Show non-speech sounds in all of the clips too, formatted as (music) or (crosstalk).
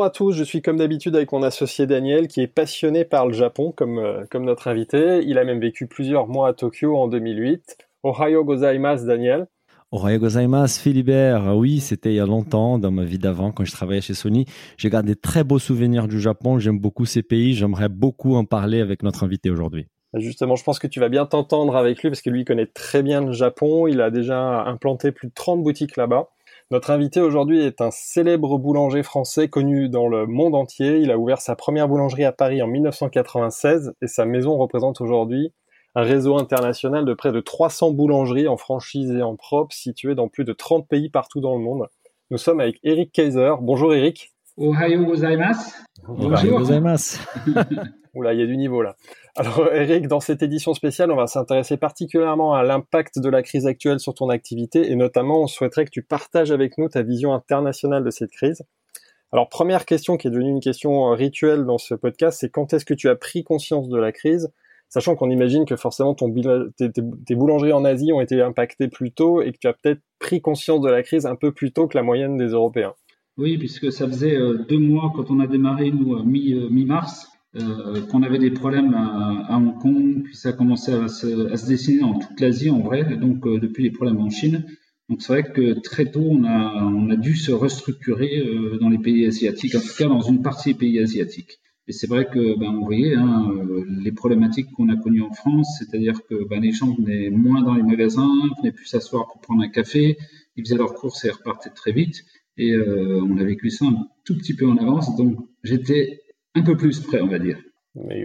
Bonjour à tous, je suis comme d'habitude avec mon associé Daniel qui est passionné par le Japon comme, euh, comme notre invité. Il a même vécu plusieurs mois à Tokyo en 2008. Ohio gozaimasu Daniel. Ohio gozaimasu Philibert. Oui, c'était il y a longtemps dans ma vie d'avant quand je travaillais chez Sony. J'ai gardé très beaux souvenirs du Japon. J'aime beaucoup ces pays. J'aimerais beaucoup en parler avec notre invité aujourd'hui. Justement, je pense que tu vas bien t'entendre avec lui parce que lui connaît très bien le Japon. Il a déjà implanté plus de 30 boutiques là-bas. Notre invité aujourd'hui est un célèbre boulanger français connu dans le monde entier. Il a ouvert sa première boulangerie à Paris en 1996 et sa maison représente aujourd'hui un réseau international de près de 300 boulangeries en franchise et en propre situées dans plus de 30 pays partout dans le monde. Nous sommes avec Eric Kaiser. Bonjour Eric. Ohayo gozaimasu. Ohayo gozaimasu. (laughs) Oula, il y a du niveau là. Alors (laughs) Eric, dans cette édition spéciale, on va s'intéresser particulièrement à l'impact de la crise actuelle sur ton activité et notamment on souhaiterait que tu partages avec nous ta vision internationale de cette crise. Alors première question qui est devenue une question rituelle dans ce podcast, c'est quand est-ce que tu as pris conscience de la crise Sachant qu'on imagine que forcément tes, tes boulangeries en Asie ont été impactées plus tôt et que tu as peut-être pris conscience de la crise un peu plus tôt que la moyenne des Européens? Oui, puisque ça faisait euh, deux mois quand on a démarré, nous, mi-mars, euh, qu'on avait des problèmes à, Hong Kong, puis ça a commencé à se, dessiner dans toute l'Asie en vrai, donc euh, depuis les problèmes en Chine. Donc c'est vrai que très tôt, on a, dû se restructurer euh, dans les pays asiatiques, en tout cas dans une partie des pays asiatiques. Et c'est vrai que, ben, on voyait hein, les problématiques qu'on a connues en France, c'est-à-dire que ben, les gens venaient moins dans les magasins, venaient plus s'asseoir pour prendre un café, ils faisaient leurs courses et repartaient très vite. Et on a vécu ça un tout petit peu en avance. Donc j'étais un peu plus près, on va dire.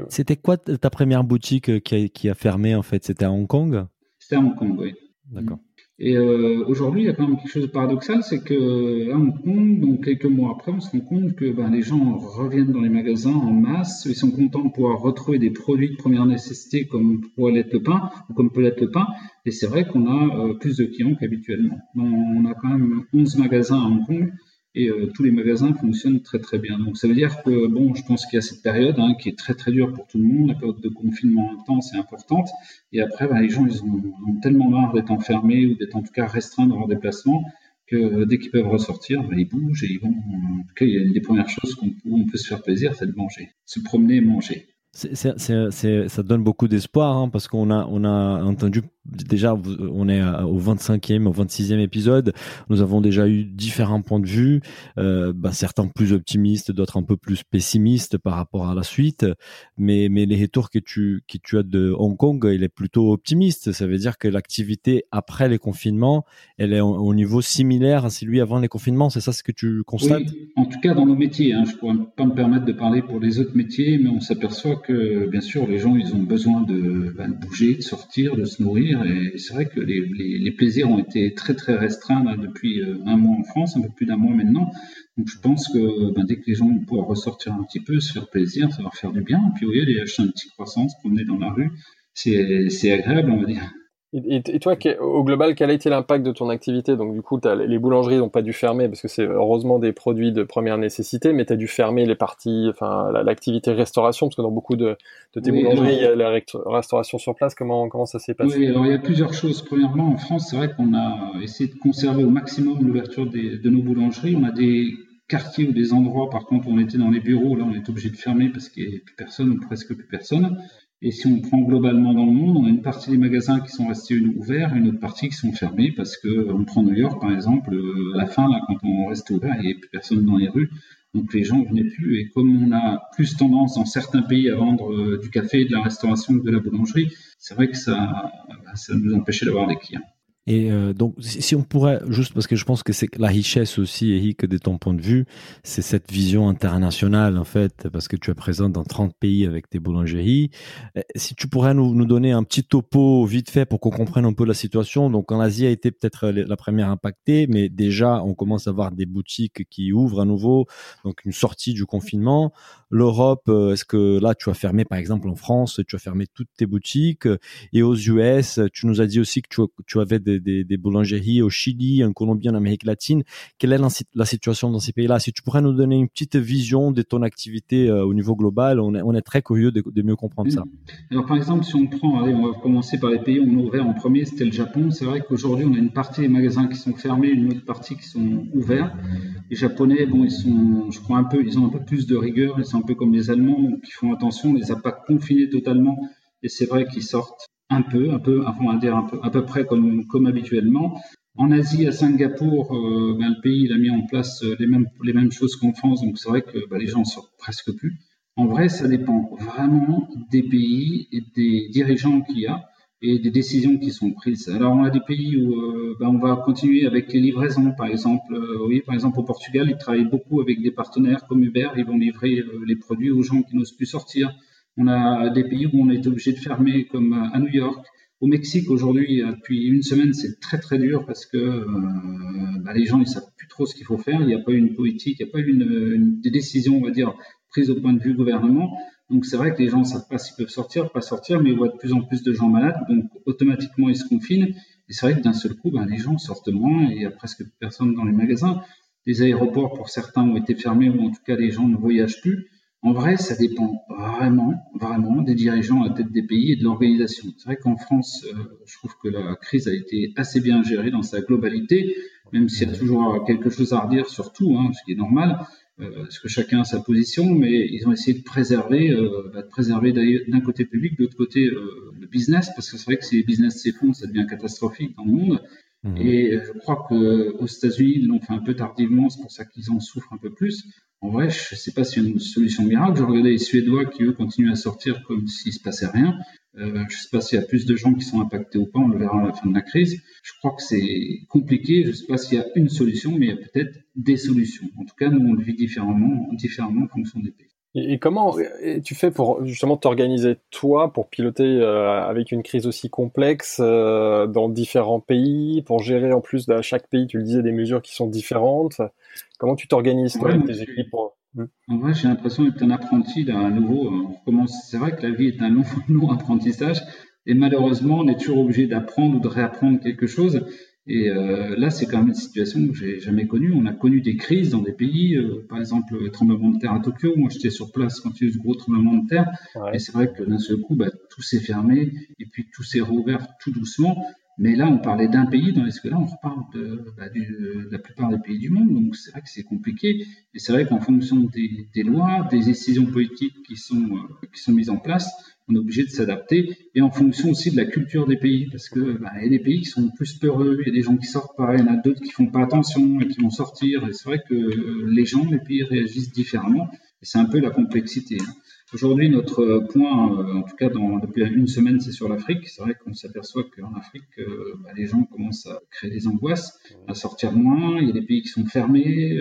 C'était quoi ta première boutique euh, qui a, fermé en fait? C'était à Hong Kong? C'était à Hong Kong, oui. D'accord. Et euh, aujourd'hui, il y a quand même quelque chose de paradoxal, c'est que à Hong Kong, donc quelques mois après, on se rend compte que ben, les gens reviennent dans les magasins en masse, ils sont contents de pouvoir retrouver des produits de première nécessité comme pourrait l'être le pain ou comme peut l'être le pain. Et c'est vrai qu'on a euh, plus de clients qu'habituellement. On a quand même 11 magasins à Hong Kong et euh, tous les magasins fonctionnent très très bien. Donc ça veut dire que bon, je pense qu'il y a cette période hein, qui est très très dure pour tout le monde, la période de confinement intense et importante. Et après, bah, les gens ils ont, tellement marre d'être enfermés ou d'être en tout cas restreints dans leur déplacement que dès qu'ils peuvent ressortir, bah, ils bougent et ils vont. En tout cas, il y a une des premières choses qu'on on peut se faire plaisir, c'est de manger, se promener et manger. ça donne beaucoup d'espoir hein, parce qu'on a, on a entendu déjà, on est au 25e, au 26e épisode. Nous avons déjà eu différents points de vue, euh, bah, certains plus optimistes, d'autres un peu plus pessimistes par rapport à la suite. Mais, les retours que tu, as de Hong Kong, il est plutôt optimiste. Ça veut dire que l'activité après les confinements, elle est au, niveau similaire à celui avant les confinements. C'est ça ce que tu constates? En tout cas, dans nos métiers. Hein, je ne pourrais pas me permettre de parler pour les autres métiers, mais on s'aperçoit que, bien sûr, les gens, ils ont besoin de, de bouger, de sortir, de se nourrir et c'est vrai que les, plaisirs ont été très très restreints depuis euh, un mois en France, un peu plus d'un mois maintenant. Donc je pense que ben, dès que les gens vont pouvoir ressortir un petit peu, se faire plaisir, ça va faire du bien. Et puis oui, aller acheter un petit croissant, se promener dans la rue, c'est agréable, on va dire. Et, toi, au global, quel a été l'impact de ton activité? Donc, du coup, les boulangeries n'ont pas dû fermer parce que c'est heureusement des produits de première nécessité, mais tu as dû fermer les parties, enfin, l'activité restauration, parce que dans beaucoup de, tes boulangeries, il y a la restauration sur place. Comment, comment ça s'est passé? Oui, alors il y a plusieurs choses. Premièrement, en France, c'est vrai qu'on a essayé de conserver au maximum l'ouverture de nos boulangeries. On a des quartiers ou des endroits, par contre, où on était dans les bureaux, là, on est obligé de fermer parce qu'il n'y a plus personne ou presque plus personne. Et si on prend globalement dans le monde, on a une partie des magasins qui sont restés ouverts une autre partie qui sont fermés parce que on prend New York par exemple, euh, à la fin là, quand on reste ouvert, il n'y a plus personne dans les rues, donc les gens ne venaient plus. Et comme on a plus tendance dans certains pays à vendre euh, du café, de la restauration, de la boulangerie, c'est vrai que ça, ça nous empêchait d'avoir des clients. Et euh, donc, si on pourrait, juste parce que je pense que c'est la richesse aussi, Eric, de ton point de vue, c'est cette vision internationale, en fait, parce que tu es présent dans 30 pays avec tes boulangeries. Euh, si tu pourrais nous, nous donner un petit topo vite fait pour qu'on comprenne un peu la situation. Donc, en Asie a été peut-être la première impactée, mais déjà, on commence à voir des boutiques qui ouvrent à nouveau, donc une sortie du confinement. L'Europe, euh, est-ce que là, tu as fermé, par exemple, en France, tu as fermé toutes tes boutiques? Et aux US, tu nous as dit aussi que tu, tu avais des des, boulangeries au Chili, en Colombie, en Amérique latine. Quelle est la, situation dans ces pays-là? Si tu pourrais nous donner une petite vision de ton activité euh, au niveau global, on est, très curieux de, mieux comprendre ça. Alors par exemple, si on prend, allez, on va commencer par les pays où on a ouvert en premier, c'était le Japon. C'est vrai qu'aujourd'hui, on a une partie des magasins qui sont fermés, une autre partie qui sont ouverts. Les Japonais, bon, ils sont, je crois un peu, ils ont un peu plus de rigueur. Ils sont un peu comme les Allemands, donc ils font attention. On les a pas confinés totalement. Et c'est vrai qu'ils sortent un peu, un peu, enfin, on va dire un peu, à peu près comme, comme habituellement. En Asie, à Singapour, euh, ben, le pays il a mis en place euh, les mêmes, les mêmes choses qu'en France, donc c'est vrai que ben, les gens sortent presque plus. En vrai, ça dépend vraiment des pays et des dirigeants qu'il y a et des décisions qui sont prises. Alors, on a des pays où euh, ben, on va continuer avec les livraisons, par exemple. oui, par exemple, au Portugal, ils travaillent beaucoup avec des partenaires comme Uber. Ils vont livrer les produits aux gens qui n'osent plus sortir. On a des pays où on est obligé de fermer, comme à New York. Au Mexique, aujourd'hui, depuis une semaine, c'est très très dur parce que euh, bah, les gens ne savent plus trop ce qu'il faut faire. Il n'y a pas eu une politique, il n'y a pas eu une, des décisions, on va dire, prises au point de vue gouvernement. Donc c'est vrai que les gens ne savent pas s'ils peuvent sortir, pas sortir, mais ils voient de plus en plus de gens malades, donc automatiquement ils se confinent. Et c'est vrai que d'un seul coup, bah, les gens sortent moins et il n'y a presque personne dans les magasins. Les aéroports, pour certains, ont été fermés ou en tout cas les gens ne voyagent plus. En vrai, ça dépend vraiment, vraiment des dirigeants à la tête des pays et de l'organisation. C'est vrai qu'en France, euh, je trouve que la crise a été assez bien gérée dans sa globalité, même s'il y a toujours quelque chose à redire sur tout, hein, ce qui est normal, euh, parce que chacun a sa position, mais ils ont essayé de préserver, euh, bah, de préserver d'un côté public, de l'autre côté le business, parce que c'est vrai que si les business s'effondrent, ça devient catastrophique dans le monde. Mmh. Et je crois qu'aux États-Unis, ils l'ont fait un peu tardivement, c'est pour ça qu'ils en souffrent un peu plus. En vrai, je ne sais pas si y a une solution miracle. Je regardais les Suédois qui, eux, continuent à sortir comme s'il ne se passait rien. Euh, je ne sais pas s'il y a plus de gens qui sont impactés ou pas, on le verra à la fin de la crise. Je crois que c'est compliqué. Je ne sais pas s'il y a une solution, mais il y a peut-être des solutions. En tout cas, nous, on le vit différemment, différemment en fonction des pays. Et, comment tu fais pour justement t'organiser toi pour piloter euh, avec une crise aussi complexe euh, dans différents pays, pour gérer en plus de chaque pays, tu le disais, des mesures qui sont différentes. Comment tu t'organises toi avec tes équipes hmm? En vrai, j'ai l'impression d'être un apprenti d'un nouveau. Euh, c'est vrai que la vie est un long, (laughs) long apprentissage et malheureusement, on est toujours obligé d'apprendre ou de réapprendre quelque chose. Et euh, là, c'est quand même une situation que j'ai jamais connue. On a connu des crises dans des pays, euh, par exemple le tremblement de terre à Tokyo. Moi, j'étais sur place quand il y a eu ce gros tremblement de terre. Et c'est vrai que d'un seul coup, bah, tout s'est fermé et puis tout s'est rouvert tout doucement. Mais là, on parlait d'un pays, dans que là, on reparle de, bah, de, la plupart des pays du monde. Donc, c'est vrai que c'est compliqué. Et c'est vrai qu'en fonction des, des, lois, des décisions politiques qui sont, euh, qui sont mises en place, on est obligé de s'adapter et en fonction aussi de la culture des pays parce que bah, il y a des pays qui sont plus peureux, il y a des gens qui sortent pas, il y en a d'autres qui font pas attention et qui vont sortir et c'est vrai que euh, les gens, les pays réagissent différemment et c'est un peu la complexité. Hein. Aujourd'hui, notre point, euh, en tout cas dans, depuis une semaine, c'est sur l'Afrique. C'est vrai qu'on s'aperçoit qu'en Afrique, euh, bah, les gens commencent à créer des angoisses, à sortir moins. Il y a des pays qui sont fermés.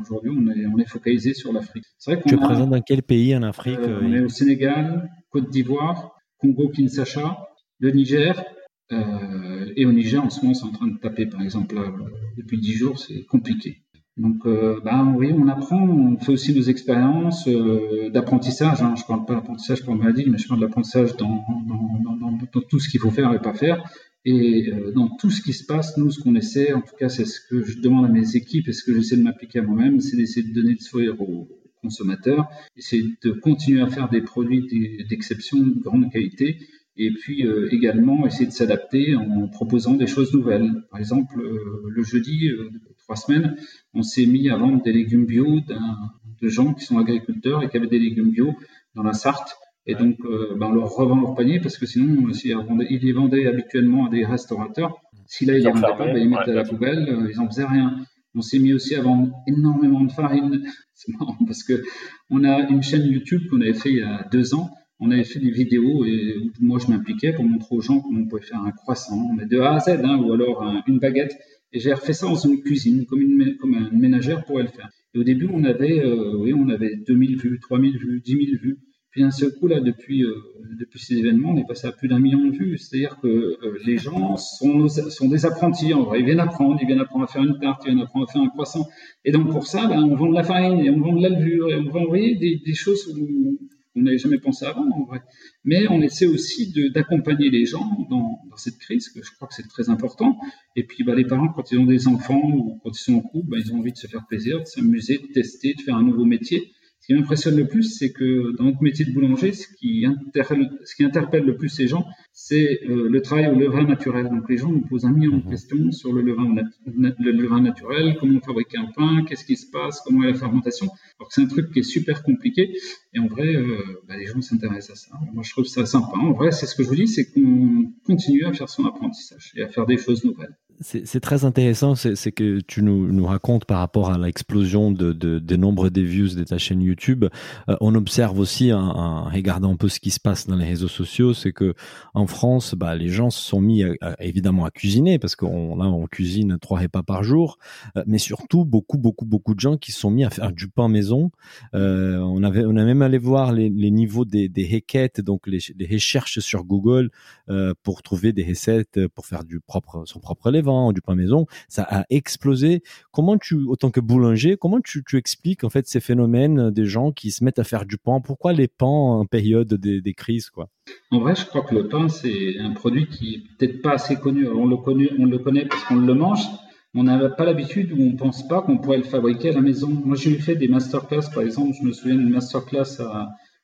Aujourd'hui, on est, on est focalisé sur l'Afrique. C'est vrai qu'on tu es présent dans quel pays en Afrique On est au Sénégal, Côte d'Ivoire, Congo-Kinshasa, le Niger. Euh, et au Niger, en ce moment, c'est en train de taper, par exemple, là, depuis dix jours, c'est compliqué. Donc, euh, ben oui, on apprend, on fait aussi nos expériences euh, d'apprentissage. Hein. Je ne parle pas d'apprentissage pour maladie, mais je parle d'apprentissage dans, dans, tout ce qu'il faut faire et pas faire. Et euh, dans tout ce qui se passe, nous, ce qu'on essaie, en tout cas, c'est ce que je demande à mes équipes et ce que j'essaie de m'appliquer à moi-même, c'est d'essayer de donner le sourire aux, consommateurs, c'est de continuer à faire des produits d'exception de grande qualité et puis euh, également essayer de s'adapter en proposant des choses nouvelles. Par exemple, euh, le jeudi, euh, trois semaines, on s'est mis à vendre des légumes bio de gens qui sont agriculteurs et qui avaient des légumes bio dans la Sarthe. Et donc, ben, on leur revend leur panier parce que sinon, s'ils ils les vendaient habituellement à des restaurateurs, si là, ils les vendaient pas, ben, ils mettaient à la poubelle, ils n'en faisaient rien. On s'est mis aussi à vendre énormément de farine. (laughs) C'est marrant parce que on a une chaîne YouTube qu'on avait fait il y a deux ans on avait fait des vidéos et moi je m'impliquais pour montrer aux gens comment on pouvait faire un croissant, mais de A à Z, hein, ou alors une baguette. Et j'ai refait ça dans une cuisine, comme une, ménagère pourrait le faire. Et au début, on avait, euh, on avait 2000 vues, 3000 vues, 10 000 vues. Puis d'un seul coup, là, depuis, euh, depuis ces événements, on est passé à plus d'un million de vues. C'est-à-dire que euh, les gens sont, sont des apprentis, en vrai. Ils viennent apprendre, ils viennent apprendre à faire une tarte, ils viennent apprendre à faire un croissant. Et donc, pour ça, ben, on vend de la farine, et on vend de la levure, et on vend, des, des choses où, on n'avait jamais pensé avant, en vrai. Mais on essaie aussi d'accompagner les gens dans, dans, cette crise, que je crois que c'est très important. Et puis, bah, les parents, quand ils ont des enfants ou quand ils sont en couple, bah, ils ont envie de se faire plaisir, de s'amuser, de tester, de faire un nouveau métier. Ce qui m'impressionne le plus, c'est que dans notre métier de boulanger, ce qui, ce qui interpelle le plus les gens, c'est euh, le travail au levain naturel. Donc les gens nous posent un million de mhm. questions sur le levain, le levain naturel, comment fabriquer un pain, qu'est-ce qui se passe, comment est la fermentation. Alors que c'est un truc qui est super compliqué. Et en vrai, euh, bah, les gens s'intéressent à ça. Moi, je trouve ça sympa. En vrai, c'est ce que je vous dis, c'est qu'on continue à faire son apprentissage et à faire des choses nouvelles c'est très intéressant, c'est que tu nous, nous, racontes par rapport à l'explosion de, de, des nombres des views de ta chaîne YouTube. Euh, on observe aussi, en, regardant un peu ce qui se passe dans les réseaux sociaux, c'est que en France, bah, les gens se sont mis évidemment à cuisiner parce qu'on là on cuisine trois repas par jour, euh, mais surtout beaucoup beaucoup beaucoup de gens qui se sont mis à faire du pain maison. Euh, on avait on a même allé voir les, les niveaux des, des requêtes, donc les, les recherches sur Google euh, pour trouver des recettes pour faire du propre son propre lait du pain maison, ça a explosé. Comment tu, autant que boulanger, comment tu, expliques en fait ces phénomènes des gens qui se mettent à faire du pain? Pourquoi les pains en période des, crises quoi? En vrai, je crois que le pain c'est un produit qui est peut-être pas assez connu. on le connaît, on le connaît parce qu'on le mange. On n'a pas l'habitude ou on pense pas qu'on pourrait le fabriquer à la maison. Moi, j'ai fait des masterclass, par exemple, je me souviens d'une masterclass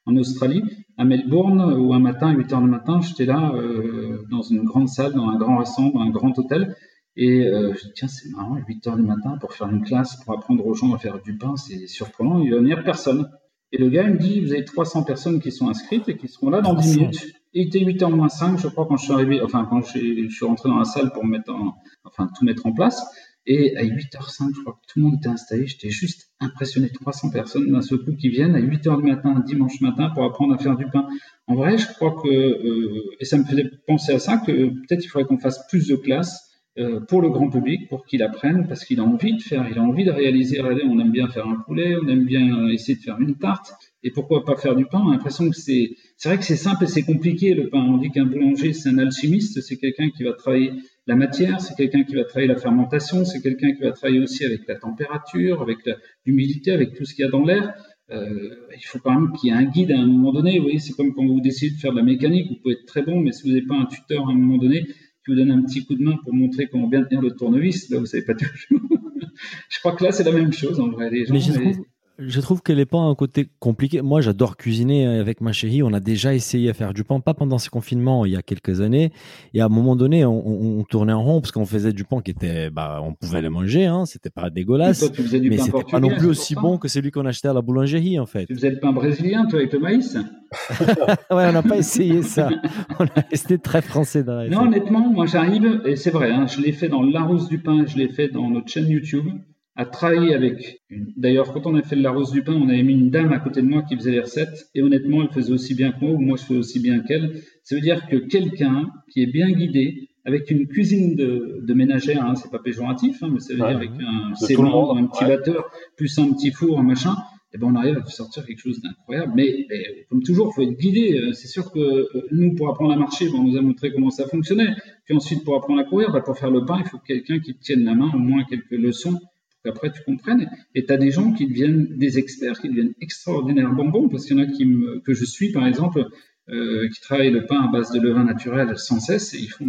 en Australie, à Melbourne, où un matin, à 8 heures du matin, j'étais là, euh, dans une grande salle, dans un grand restaurant, dans un grand hôtel, et euh, je dis, tiens, c'est marrant, 8 heures du matin pour faire une classe, pour apprendre aux gens à faire du pain, c'est surprenant, il va venir personne. Et le gars, il me dit, vous avez 300 personnes qui sont inscrites et qui seront là dans 10 minutes. Et il était 8 h moins 5, je crois, quand je suis arrivé, enfin, quand je suis rentré dans la salle pour mettre en, enfin, tout mettre en place. Et à 8h05, je crois que tout le monde était installé. J'étais juste impressionné. 300 personnes d'un seul coup qui viennent à 8h du matin, dimanche matin, pour apprendre à faire du pain. En vrai, je crois que, euh, et ça me faisait penser à ça, que peut-être il faudrait qu'on fasse plus de classes euh, pour le grand public, pour qu'il apprenne, parce qu'il a envie de faire, il a envie de réaliser. Regardez, on aime bien faire un poulet, on aime bien essayer de faire une tarte, et pourquoi pas faire du pain On a l'impression que c'est, c'est vrai que c'est simple et c'est compliqué le pain. On dit qu'un boulanger c'est un alchimiste, c'est quelqu'un qui va travailler la matière, c'est quelqu'un qui va travailler la fermentation, c'est quelqu'un qui va travailler aussi avec la température, avec l'humidité, avec tout ce qu'il y a dans l'air. Euh, il faut quand même qu'il y ait un guide à un moment donné. Vous voyez, c'est comme quand vous décidez de faire de la mécanique, vous pouvez être très bon, mais si vous n'avez pas un tuteur à un moment donné, qui vous donne un petit coup de main pour montrer comment bien tenir le tournevis, là, vous savez pas toujours. (laughs) je crois que là, c'est la même chose en vrai. Les gens, je trouve que les pains ont un côté compliqué. Moi, j'adore cuisiner avec ma chérie. On a déjà essayé à faire du pain, pas pendant ce confinement, il y a quelques années. Et à un moment donné, on, tournait en rond parce qu'on faisait du pain qui était, bah, on pouvait le manger, hein. C'était pas dégueulasse. mais c'était pas non plus aussi bon que celui qu'on achetait à la boulangerie, en fait. Tu faisais le pain brésilien, toi, avec le maïs? (laughs) ouais, on n'a pas essayé ça. On a resté très français dans la Non, honnêtement, moi, j'arrive, et c'est vrai, hein, je l'ai fait dans Larousse du pain, je l'ai fait dans notre chaîne YouTube à travailler avec. D'ailleurs, quand on a fait de la rose du pain, on avait mis une dame à côté de moi qui faisait les recettes, et honnêtement, elle faisait aussi bien que moi, ou moi je fais aussi bien qu'elle. Ça veut dire que quelqu'un qui est bien guidé, avec une cuisine de, de ménagère, hein, c'est pas péjoratif, hein, mais ça veut dire avec un sément, un petit batteur, plus un petit four, un machin, et eh ben on arrive à sortir quelque chose d'incroyable. Mais, comme toujours, il faut être guidé. Euh, c'est sûr que euh, nous, pour apprendre à marcher, ben, on nous a montré comment ça fonctionnait. Puis ensuite, pour apprendre à courir, ben, pour faire le pain, il faut quelqu'un qui tienne la main, au moins quelques leçons qu'après tu comprennes. Et tu as des gens qui deviennent des experts, qui deviennent extraordinairement bons, parce qu'il y en a qui me, que je suis, par exemple, euh, qui travaillent le pain à base de levain naturel sans cesse et ils, font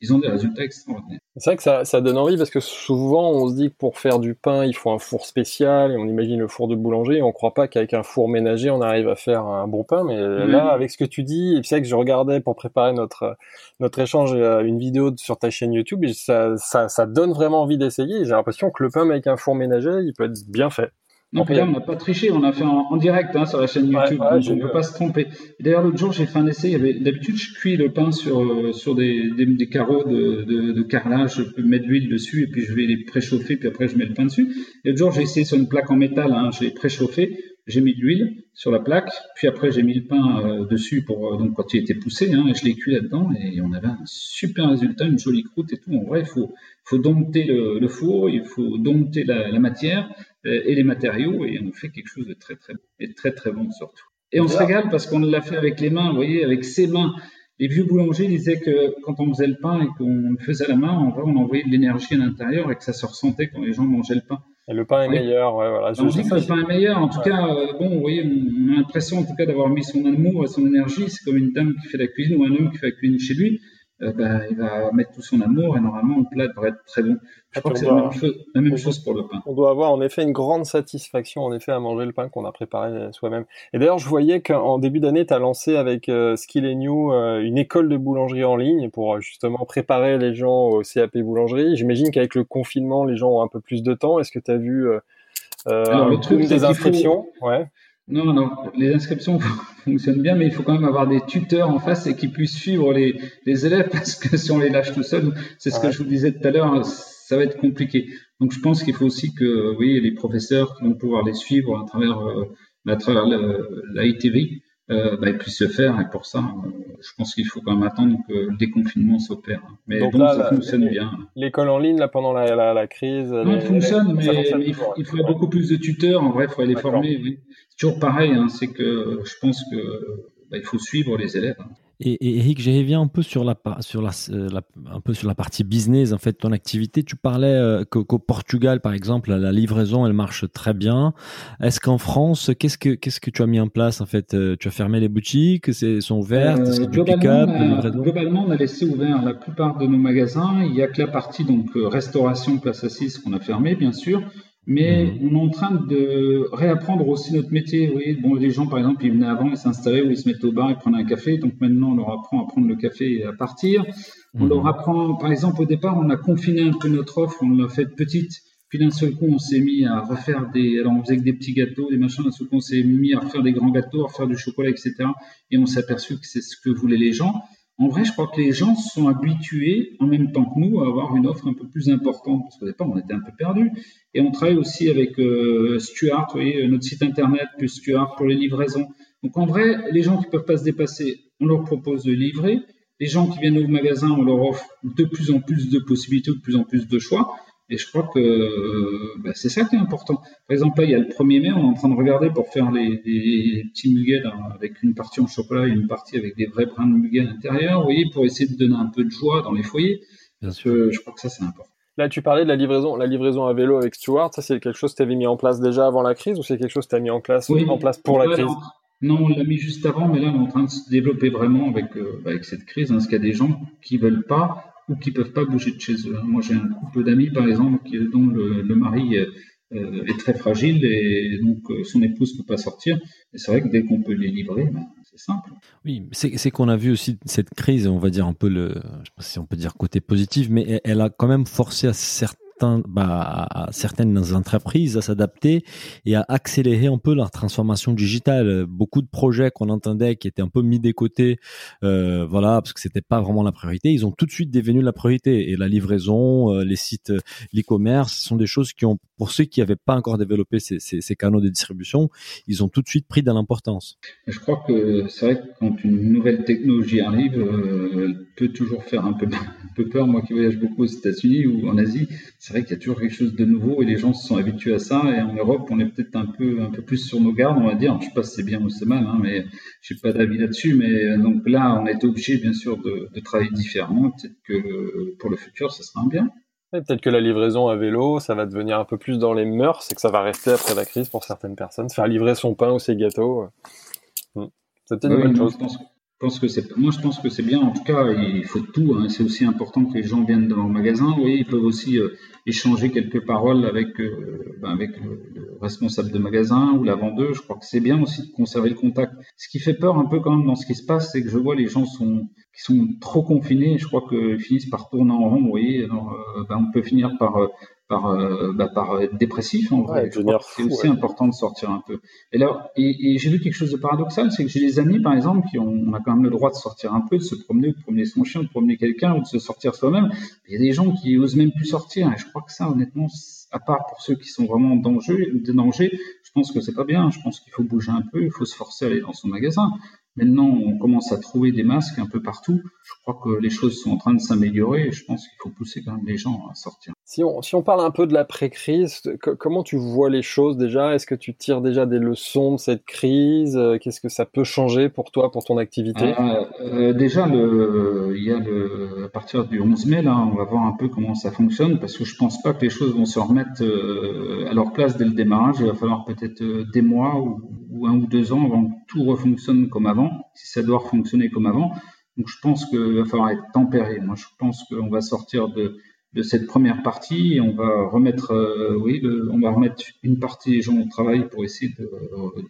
ils ont des résultats extraordinaires. C'est vrai que ça, ça, donne envie parce que souvent on se dit que pour faire du pain il faut un four spécial et on imagine le four de boulanger et on croit pas qu'avec un four ménager on arrive à faire un bon pain mais là avec ce que tu dis et c'est vrai que je regardais pour préparer notre notre échange euh, une vidéo sur ta chaîne YouTube et ça, ça, ça donne vraiment envie d'essayer j'ai l'impression que le pain avec un four ménager il peut être bien fait. Non, on n'a pas triché, on a fait en, direct hein, sur la chaîne YouTube, donc on ne peut pas se tromper. D'ailleurs, l'autre jour, j'ai fait un essai. D'habitude, je cuis le pain sur, euh, sur des, des, carreaux de, de, de, carrelage. Je peux mettre de l'huile dessus et puis je vais les préchauffer, puis après je mets le pain dessus. Et l'autre jour, j'ai essayé sur une plaque en métal, hein, j'ai préchauffé. J'ai mis de l'huile sur la plaque, puis après j'ai mis le pain euh, dessus pour euh, donc quand il était poussé, hein, je l'ai cuit là-dedans et on avait un super résultat, une jolie croûte et tout. En vrai, il faut, faut dompter le, four, il faut dompter la, matière euh, et les matériaux et on fait quelque chose de très très et très très bon surtout. Et on se régale parce qu'on l'a fait avec les mains, vous voyez, avec ses mains. Les vieux boulangers disaient que quand on faisait le pain et qu'on le faisait à la main, en vrai, on envoyait de l'énergie à l'intérieur et que ça se ressentait quand les gens mangeaient le pain. Et le pain est meilleur, ouais, voilà. On dit que le pain est meilleur. En tout cas, euh, bon, vous voyez, on a l'impression en tout cas d'avoir mis son amour et son énergie. C'est comme une dame qui fait la cuisine ou un homme qui fait la cuisine chez lui. Euh, bah, il va mettre tout son amour et normalement le plat devrait être très bon. Je crois que c'est la, même chose pour le pain. On doit avoir en effet une grande satisfaction en effet à manger le pain qu'on a préparé soi-même. Et d'ailleurs, je voyais qu'en début d'année, tu as lancé avec euh, Skill New euh, une école de boulangerie en ligne pour justement préparer les gens au CAP boulangerie. J'imagine qu'avec le confinement, les gens ont un peu plus de temps. Est-ce que tu as vu euh, Alors, le truc, des inscriptions? Ouais. Non, non, les inscriptions (laughs) fonctionnent bien, mais il faut quand même avoir des tuteurs en face et qui puissent suivre les, les élèves (laughs) parce que si on les lâche tout seul, c'est ce que je vous disais tout à l'heure, ça va être compliqué. Donc je pense qu'il faut aussi que, oui, les professeurs vont pouvoir les suivre à travers, euh, à travers l'ITV, euh, bah, ils puissent se faire. Et pour ça, euh, je pense qu'il faut quand même attendre que le déconfinement s'opère. Mais donc, ça fonctionne bien. L'école en ligne, là, pendant la, la, crise. Non, fonctionne, mais, il, faut, il faudrait beaucoup plus de tuteurs. En vrai, il faut les former. Oui toujours pareil, hein, c'est que je pense que bah, il faut suivre les élèves. Hein. Et, Eric, j'ai reviens un peu sur la, sur euh, la, un peu sur la partie business en fait ton activité. Tu parlais euh, qu'au Portugal, par exemple, la livraison elle marche très bien. Est-ce qu'en France, qu'est-ce que qu'est-ce que tu as mis en place en fait euh, Tu as fermé les boutiques, c'est sont ouvertes globalement, globalement, on a laissé ouvert la plupart de nos magasins. Il y a que la partie donc restauration place assise qu'on a fermée, bien sûr. Mais mhm. on est en train de réapprendre aussi notre métier. Oui, bon, les gens, par exemple, ils venaient avant, ils s'installaient ou ils se mettaient au bar, ils prenaient un café. Donc maintenant, on leur apprend à prendre le café et à partir. On leur mhm. apprend, par exemple, au départ, on a confiné un peu notre offre, on l'a fait petite. Puis d'un seul coup, on s'est mis à refaire des. Alors, on faisait que des petits gâteaux, des machins. D'un seul coup, on s'est mis à refaire des grands gâteaux, à refaire du chocolat, etc. Et on s'est aperçu que c'est ce que voulaient les gens. En vrai, je crois que les gens sont habitués, en même temps que nous, à avoir une offre un peu plus importante, parce qu'au départ, on était un peu perdus. Et on travaille aussi avec euh, Stuart, vous voyez, notre site internet, plus Stuart pour les livraisons. Donc en vrai, les gens qui peuvent pas se dépasser, on leur propose de livrer. Les gens qui viennent au magasin, on leur offre de plus en plus de possibilités, de plus en plus de choix. Et je crois que euh, bah, c'est ça qui est important. Par exemple, là, il y a le 1er mai, on est en train de regarder pour faire les, petits muguets avec une partie en chocolat et une partie avec des vrais brins de muguet à l'intérieur, vous voyez, pour essayer de donner un peu de joie dans les foyers. Bien sûr. je crois que ça, c'est important. Là, tu parlais de la livraison, la livraison à vélo avec Stuart. Ça, c'est quelque chose que tu avais mis en place déjà avant la crise ou c'est quelque chose que tu as mis en place, en place pour la crise? Non, on l'a mis juste avant, mais là, on est en train de se développer vraiment avec, euh, avec cette crise. Hein, parce qu'il y a des gens qui veulent pas ou qui peuvent pas bouger de chez eux. Moi, j'ai un couple d'amis, par exemple, dont le, mari euh, est très fragile et donc euh, son épouse ne peut pas sortir. Et c'est vrai que dès qu'on peut les livrer, ben, c'est simple. Oui, c'est qu'on a vu aussi cette crise, on va dire un peu le, si on peut dire côté positif, mais elle a quand même forcé à certains bah, à certaines entreprises à s'adapter et à accélérer un peu leur transformation digitale. Beaucoup de projets qu'on entendait qui étaient un peu mis des côtés, euh, voilà, parce que c'était pas vraiment la priorité, ils ont tout de suite devenu la priorité. Et la livraison, euh, les sites, l'e-commerce, ce sont des choses qui ont, pour ceux qui n'avaient pas encore développé ces, canaux de distribution, ils ont tout de suite pris de l'importance. Je crois que c'est vrai que quand une nouvelle technologie arrive, euh, elle peut toujours faire un peu, peur. Moi qui voyage beaucoup aux États-Unis ou en Asie, c'est vrai qu'il y a toujours quelque chose de nouveau et les gens se sont habitués à ça. Et en Europe, on est peut-être un peu, plus sur nos gardes, on va dire. Je sais pas si c'est bien ou c'est mal, hein, mais j'ai pas d'avis là-dessus. Mais euh, donc là, on est obligé, bien sûr, de, de travailler différemment. Peut-être que euh, pour le futur, ça sera un bien. Peut-être que la livraison à vélo, ça va devenir un peu plus dans les mœurs et que ça va rester après la crise pour certaines personnes. Faire livrer son pain ou ses gâteaux, euh, hmm. c'est peut-être une bonne chose pense que c'est, moi, je pense que c'est bien. En tout cas, il faut tout. Hein. C'est aussi important que les gens viennent dans le magasin. Voyez, ils peuvent aussi euh, échanger quelques paroles avec, euh, ben, avec le, responsable de magasin ou la vendeuse. Je crois que c'est bien aussi de conserver le contact. Ce qui fait peur un peu quand même dans ce qui se passe, c'est que je vois les gens sont, qui sont trop confinés. Je crois qu'ils finissent par tourner en rond. Vous voyez, alors, euh, ben, on peut finir par par, euh, bah, par être dépressif en vrai. c'est aussi important de sortir un peu. Et là, et, j'ai vu quelque chose de paradoxal, c'est que j'ai des amis par exemple qui ont, on a quand même le droit de sortir un peu, de se promener, de promener son chien, de promener quelqu'un ou de se sortir soi-même. Il y a des gens qui osent même plus sortir. Et je crois que ça, honnêtement, à part pour ceux qui sont vraiment en danger, danger, je pense que c'est pas bien. Je pense qu'il faut bouger un peu, il faut se forcer à aller dans son magasin. Maintenant, on commence à trouver des masques un peu partout. Je crois que les choses sont en train de s'améliorer et je pense qu'il faut pousser quand même les gens à sortir. Si on, si on parle un peu de l'après-crise, comment tu vois les choses déjà? Est-ce que tu tires déjà des leçons de cette crise? Qu'est-ce que ça peut changer pour toi, pour ton activité? Euh, euh, Déjà, le, il y a le, à partir du 11 mai, là, on va voir un peu comment ça fonctionne parce que je pense pas que les choses vont se remettre euh, à leur place dès le démarrage. Il va falloir peut-être des mois ou, ou un ou deux ans avant que tout refonctionne comme avant, si ça doit fonctionner comme avant. Donc je pense qu'il va falloir être tempéré. Moi, je pense qu'on va sortir de cette première partie. On va remettre, euh, oui, on va remettre une partie des gens au travail pour essayer de,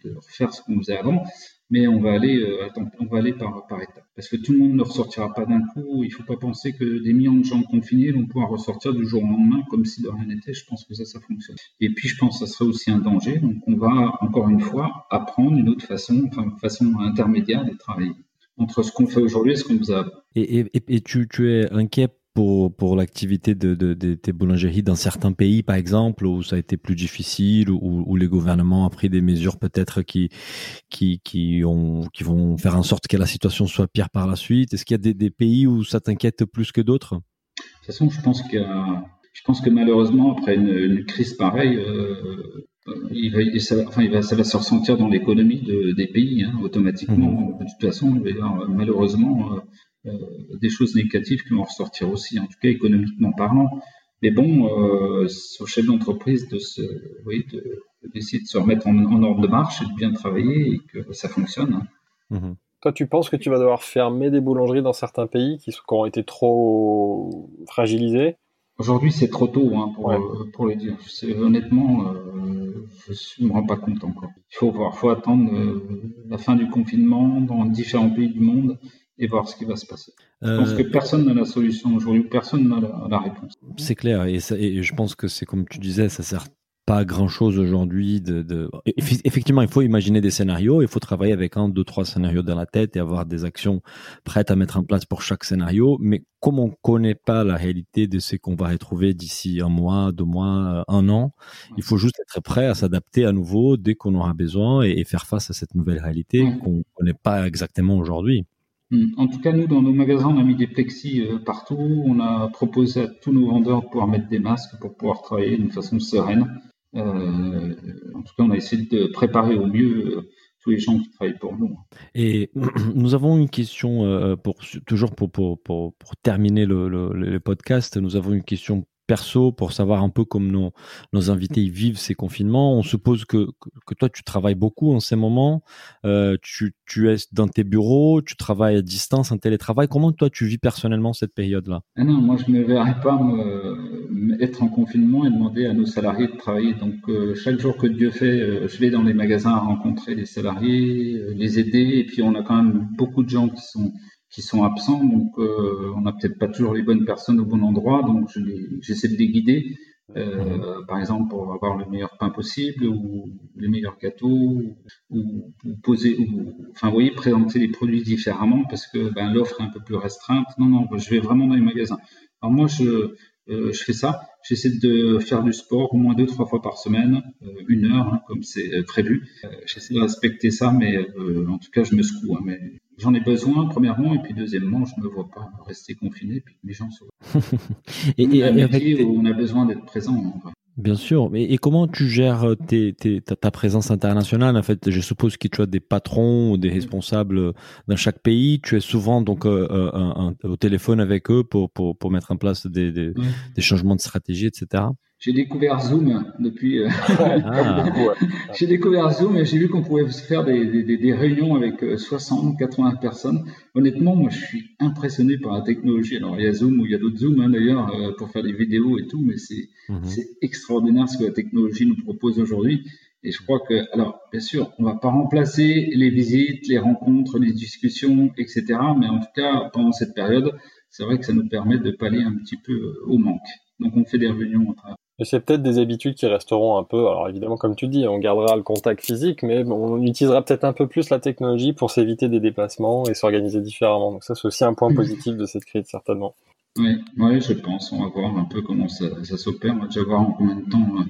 de refaire ce qu'on faisait avant, mais on va aller, euh, on va aller par, par étapes. Parce que tout le monde ne ressortira pas d'un coup. Il ne faut pas penser que des millions de gens confinés vont pouvoir ressortir du jour au lendemain comme si de rien n'était. Je pense que ça, ça fonctionne. Et puis, je pense que ça serait aussi un danger. Donc, on va encore une fois apprendre une autre façon, enfin, une façon intermédiaire de travailler entre ce qu'on fait aujourd'hui et ce qu'on vous a. Et tu, tu es inquiet pour, pour l'activité de, de, de, tes boulangeries dans certains pays, par exemple, où ça a été plus difficile, où, où les gouvernements ont pris des mesures peut-être qui, qui, qui, ont, qui vont faire en sorte que la situation soit pire par la suite? Est-ce qu'il y a des, des, pays où ça t'inquiète plus que d'autres? De toute façon, je pense que, je pense que malheureusement, après une, une crise pareille, euh, il va, ça, enfin, il va, ça va se ressentir dans l'économie de, des pays, hein, automatiquement. Mmh. De toute façon, malheureusement, euh, des choses négatives qui vont ressortir aussi, en tout cas économiquement parlant. Mais bon, euh, c'est au chef d'entreprise de se, oui, d'essayer de, se remettre en, ordre de marche et de bien travailler et que ça fonctionne. Hein. Mhm. Toi, tu penses que tu vas devoir fermer des boulangeries dans certains pays qui, ont été trop fragilisés Aujourd'hui, c'est trop tôt hein, pour, euh, pour le dire. honnêtement, euh, je ne me rends pas compte encore. Il faut voir, faut attendre euh, la fin du confinement dans différents pays du monde et voir ce qui va se passer. Je pense que euh, personne n'a la solution aujourd'hui, personne n'a la, réponse. C'est clair, et, et, je pense que c'est comme tu disais, ça sert pas grand chose aujourd'hui de, de, effectivement il faut imaginer des scénarios il faut travailler avec un deux trois scénarios dans la tête et avoir des actions prêtes à mettre en place pour chaque scénario mais comme on connaît pas la réalité de ce qu'on va retrouver d'ici un mois deux mois un an il faut juste être prêt à s'adapter à nouveau dès qu'on aura besoin et, faire face à cette nouvelle réalité qu'on connaît pas exactement aujourd'hui. En tout cas, nous, dans nos magasins, on a mis des plexis euh, partout. On a proposé à tous nos vendeurs de pouvoir mettre des masques pour pouvoir travailler d'une façon sereine. Euh, en tout cas, on a essayé de préparer au mieux euh, tous les gens qui travaillent pour nous. Et (clears throat) nous avons une question, pour, toujours pour, pour, pour, terminer le, le, le, podcast, nous avons une question perso pour savoir un peu comme nos, nos invités vivent ces confinements. On suppose que, que, toi, tu travailles beaucoup en ces moments. Euh, tu, tu es dans tes bureaux, tu travailles à distance, en télétravail. Comment toi, tu vis personnellement cette période-là? Ah Non, moi, je ne verrais pas me, être en confinement et demander à nos salariés de travailler. Donc, euh, chaque jour que Dieu fait, euh, je vais dans les magasins rencontrer les salariés, les aider. Et puis, on a quand même beaucoup de gens qui sont qui sont absents, donc euh, on n'a peut-être pas toujours les bonnes personnes au bon endroit, donc j'essaie de les guider, euh, par exemple pour avoir le meilleur pain possible ou les meilleurs gâteaux, ou, poser, ou, enfin vous voyez, présenter les produits différemment parce que ben, l'offre est un peu plus restreinte. Non, non, je vais vraiment dans les magasins. Alors moi, je, euh, je fais ça. J'essaie de faire du sport au moins deux, trois fois par semaine, euh, une heure, hein, comme c'est prévu. J'essaie de respecter ça, mais en tout cas, je me secoue. Hein, mais J'en ai besoin, premièrement, et puis deuxièmement, je ne me vois pas rester confiné, puis les gens sont. (laughs) et, et, où on a besoin d'être présent. Bien sûr, mais et comment tu gères euh, tes, tes, ta, présence internationale? En fait, je suppose que tu as des patrons ou des responsables dans chaque pays. Tu es souvent donc euh, euh, au téléphone avec eux pour, pour, pour mettre en place des, des, des changements de stratégie, etc. J'ai découvert Zoom depuis. Euh, (laughs) ah. j'ai découvert Zoom et j'ai vu qu'on pouvait faire des, des, des, réunions avec 60, euh, 80 personnes. Honnêtement, moi, je suis impressionné par la technologie. Alors, il y a Zoom ou il y a d'autres Zoom hein, d'ailleurs euh, pour faire des vidéos et tout, mais c'est mhm. c'est extraordinaire ce que la technologie nous propose aujourd'hui. Et je crois que, alors, bien sûr, on va pas remplacer les visites, les rencontres, les discussions, etc. Mais en tout cas, pendant cette période, c'est vrai que ça nous permet de pallier un petit peu au manque. Donc, on fait des réunions Et c'est peut-être des habitudes qui resteront un peu, alors évidemment comme tu dis, on gardera le contact physique, mais on utilisera peut-être un peu plus la technologie pour s'éviter des déplacements et s'organiser différemment. Donc ça c'est aussi un point mmh. positif de cette crise certainement. Oui, oui, je pense. On va voir un peu comment ça, ça s'opère. On va déjà voir en combien de temps euh,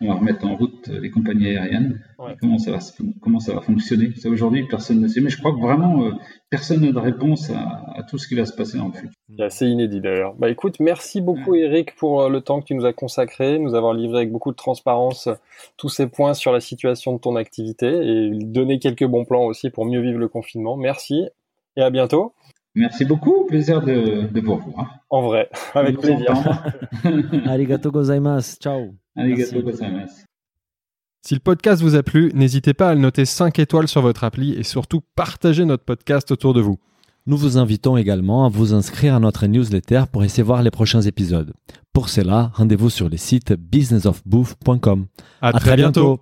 on va remettre en route euh, les compagnies aériennes. Comment, ça va, comment ça va fonctionner. Ça, aujourd'hui, personne ne sait. Mais je crois que vraiment, euh, personne n'a de réponse à, tout ce qui va se passer en futur. C'est assez inédit d'ailleurs. Bah écoute, merci beaucoup Eric pour le temps que tu nous as consacré, nous avoir livré avec beaucoup de transparence tous ces points sur la situation de ton activité et donner quelques bons plans aussi pour mieux vivre le confinement. Merci et à bientôt. Merci beaucoup, plaisir de, de vous revoir. En vrai, avec plaisir. (laughs) (laughs) Arigato gozaimasu, ciao. Arigato gozaimasu. Si le podcast vous a plu, n'hésitez pas à le noter 5 étoiles sur votre appli et surtout partagez notre podcast autour de vous. Nous vous invitons également à vous inscrire à notre newsletter pour essayer voir les prochains épisodes. Pour cela, rendez-vous sur le site businessofbooth.com. À, très, bientôt.